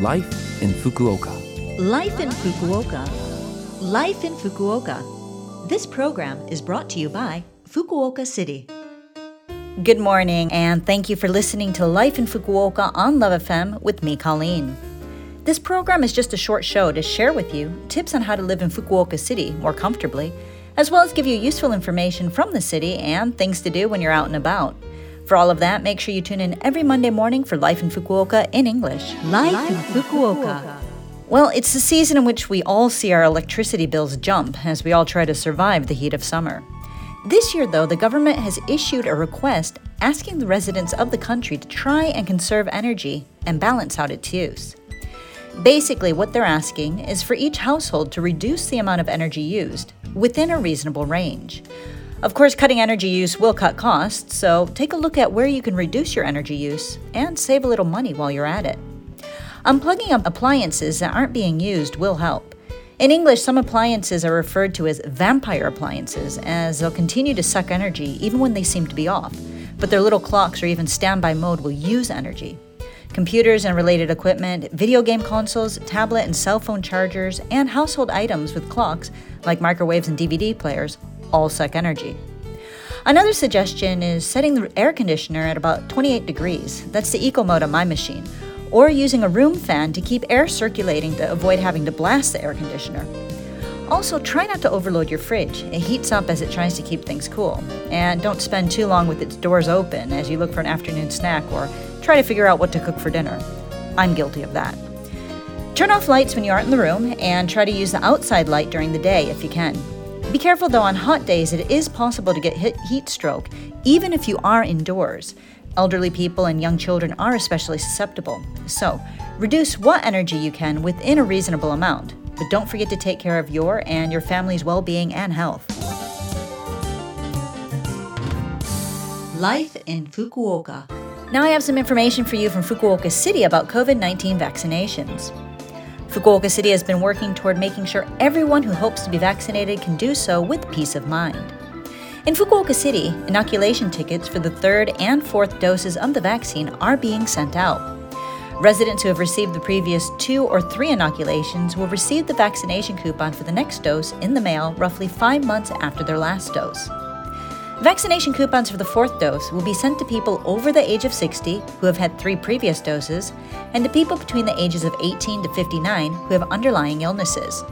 Life in Fukuoka. Life in Fukuoka. Life in Fukuoka. This program is brought to you by Fukuoka City. Good morning, and thank you for listening to Life in Fukuoka on Love FM with me, Colleen. This program is just a short show to share with you tips on how to live in Fukuoka City more comfortably, as well as give you useful information from the city and things to do when you're out and about. For all of that, make sure you tune in every Monday morning for Life in Fukuoka in English. Life, in Fukuoka. Well, it's the season in which we all see our electricity bills jump as we all try to survive the heat of summer. This year, though, the government has issued a request asking the residents of the country to try and conserve energy and balance out its use. Basically, what they're asking is for each household to reduce the amount of energy used within a reasonable range. Of course, cutting energy use will cut costs, so take a look at where you can reduce your energy use and save a little money while you're at it. Unplugging appliances that aren't being used will help. In English, some appliances are referred to as vampire appliances, as they'll continue to suck energy even when they seem to be off, but their little clocks or even standby mode will use energy. Computers and related equipment, video game consoles, tablet and cell phone chargers, and household items with clocks, like microwaves and DVD players, all suck energy. Another suggestion is setting the air conditioner at about 28 degrees. That's the eco mode on my machine. Or using a room fan to keep air circulating to avoid having to blast the air conditioner. Also, try not to overload your fridge. It heats up as it tries to keep things cool. And don't spend too long with its doors open as you look for an afternoon snack or try to figure out what to cook for dinner. I'm guilty of that. Turn off lights when you aren't in the room and try to use the outside light during the day if you can. Be careful though, on hot days, it is possible to get heat stroke, even if you are indoors. Elderly people and young children are especially susceptible. So, reduce what energy you can within a reasonable amount, but don't forget to take care of your and your family's well being and health. Life in Fukuoka. Now, I have some information for you from Fukuoka City about COVID 19 vaccinations. Fukuoka City has been working toward making sure everyone who hopes to be vaccinated can do so with peace of mind. In Fukuoka City, inoculation tickets for the third and fourth doses of the vaccine are being sent out. Residents who have received the previous two or three inoculations will receive the vaccination coupon for the next dose in the mail roughly five months after their last dose. Vaccination coupons for the fourth dose will be sent to people over the age of 60 who have had three previous doses, and to people between the ages of 18 to 59 who have underlying illnesses.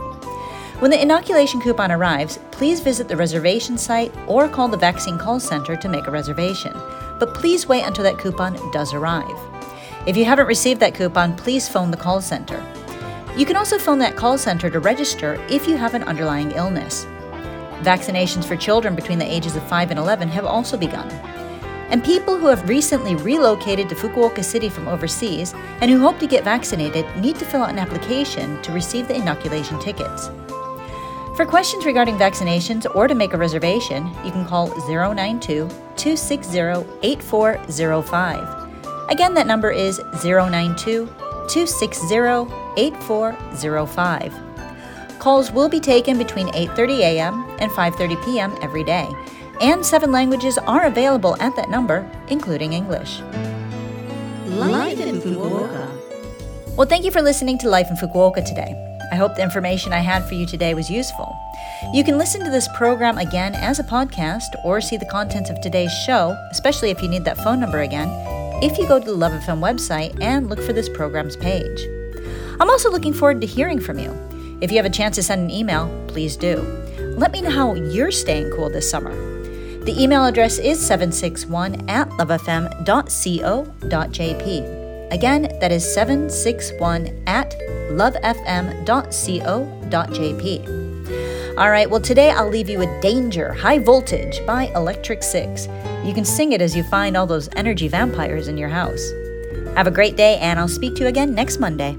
When the inoculation coupon arrives, please visit the reservation site or call the vaccine call center to make a reservation. But please wait until that coupon does arrive. If you haven't received that coupon, please phone the call center. You can also phone that call center to register if you have an underlying illness. Vaccinations for children between the ages of 5 and 11 have also begun. And people who have recently relocated to Fukuoka City from overseas and who hope to get vaccinated need to fill out an application to receive the inoculation tickets. For questions regarding vaccinations or to make a reservation, you can call 092 260 8405. Again, that number is 092 260 8405. Calls will be taken between 8:30 a.m. and 5:30 p.m. every day, and seven languages are available at that number, including English. Life in Fukuoka. Well, thank you for listening to Life in Fukuoka today. I hope the information I had for you today was useful. You can listen to this program again as a podcast or see the contents of today's show, especially if you need that phone number again, if you go to the Love FM website and look for this program's page. I'm also looking forward to hearing from you. If you have a chance to send an email, please do. Let me know how you're staying cool this summer. The email address is 761 at lovefm.co.jp. Again, that is 761 at lovefm.co.jp. All right, well, today I'll leave you with Danger High Voltage by Electric Six. You can sing it as you find all those energy vampires in your house. Have a great day, and I'll speak to you again next Monday.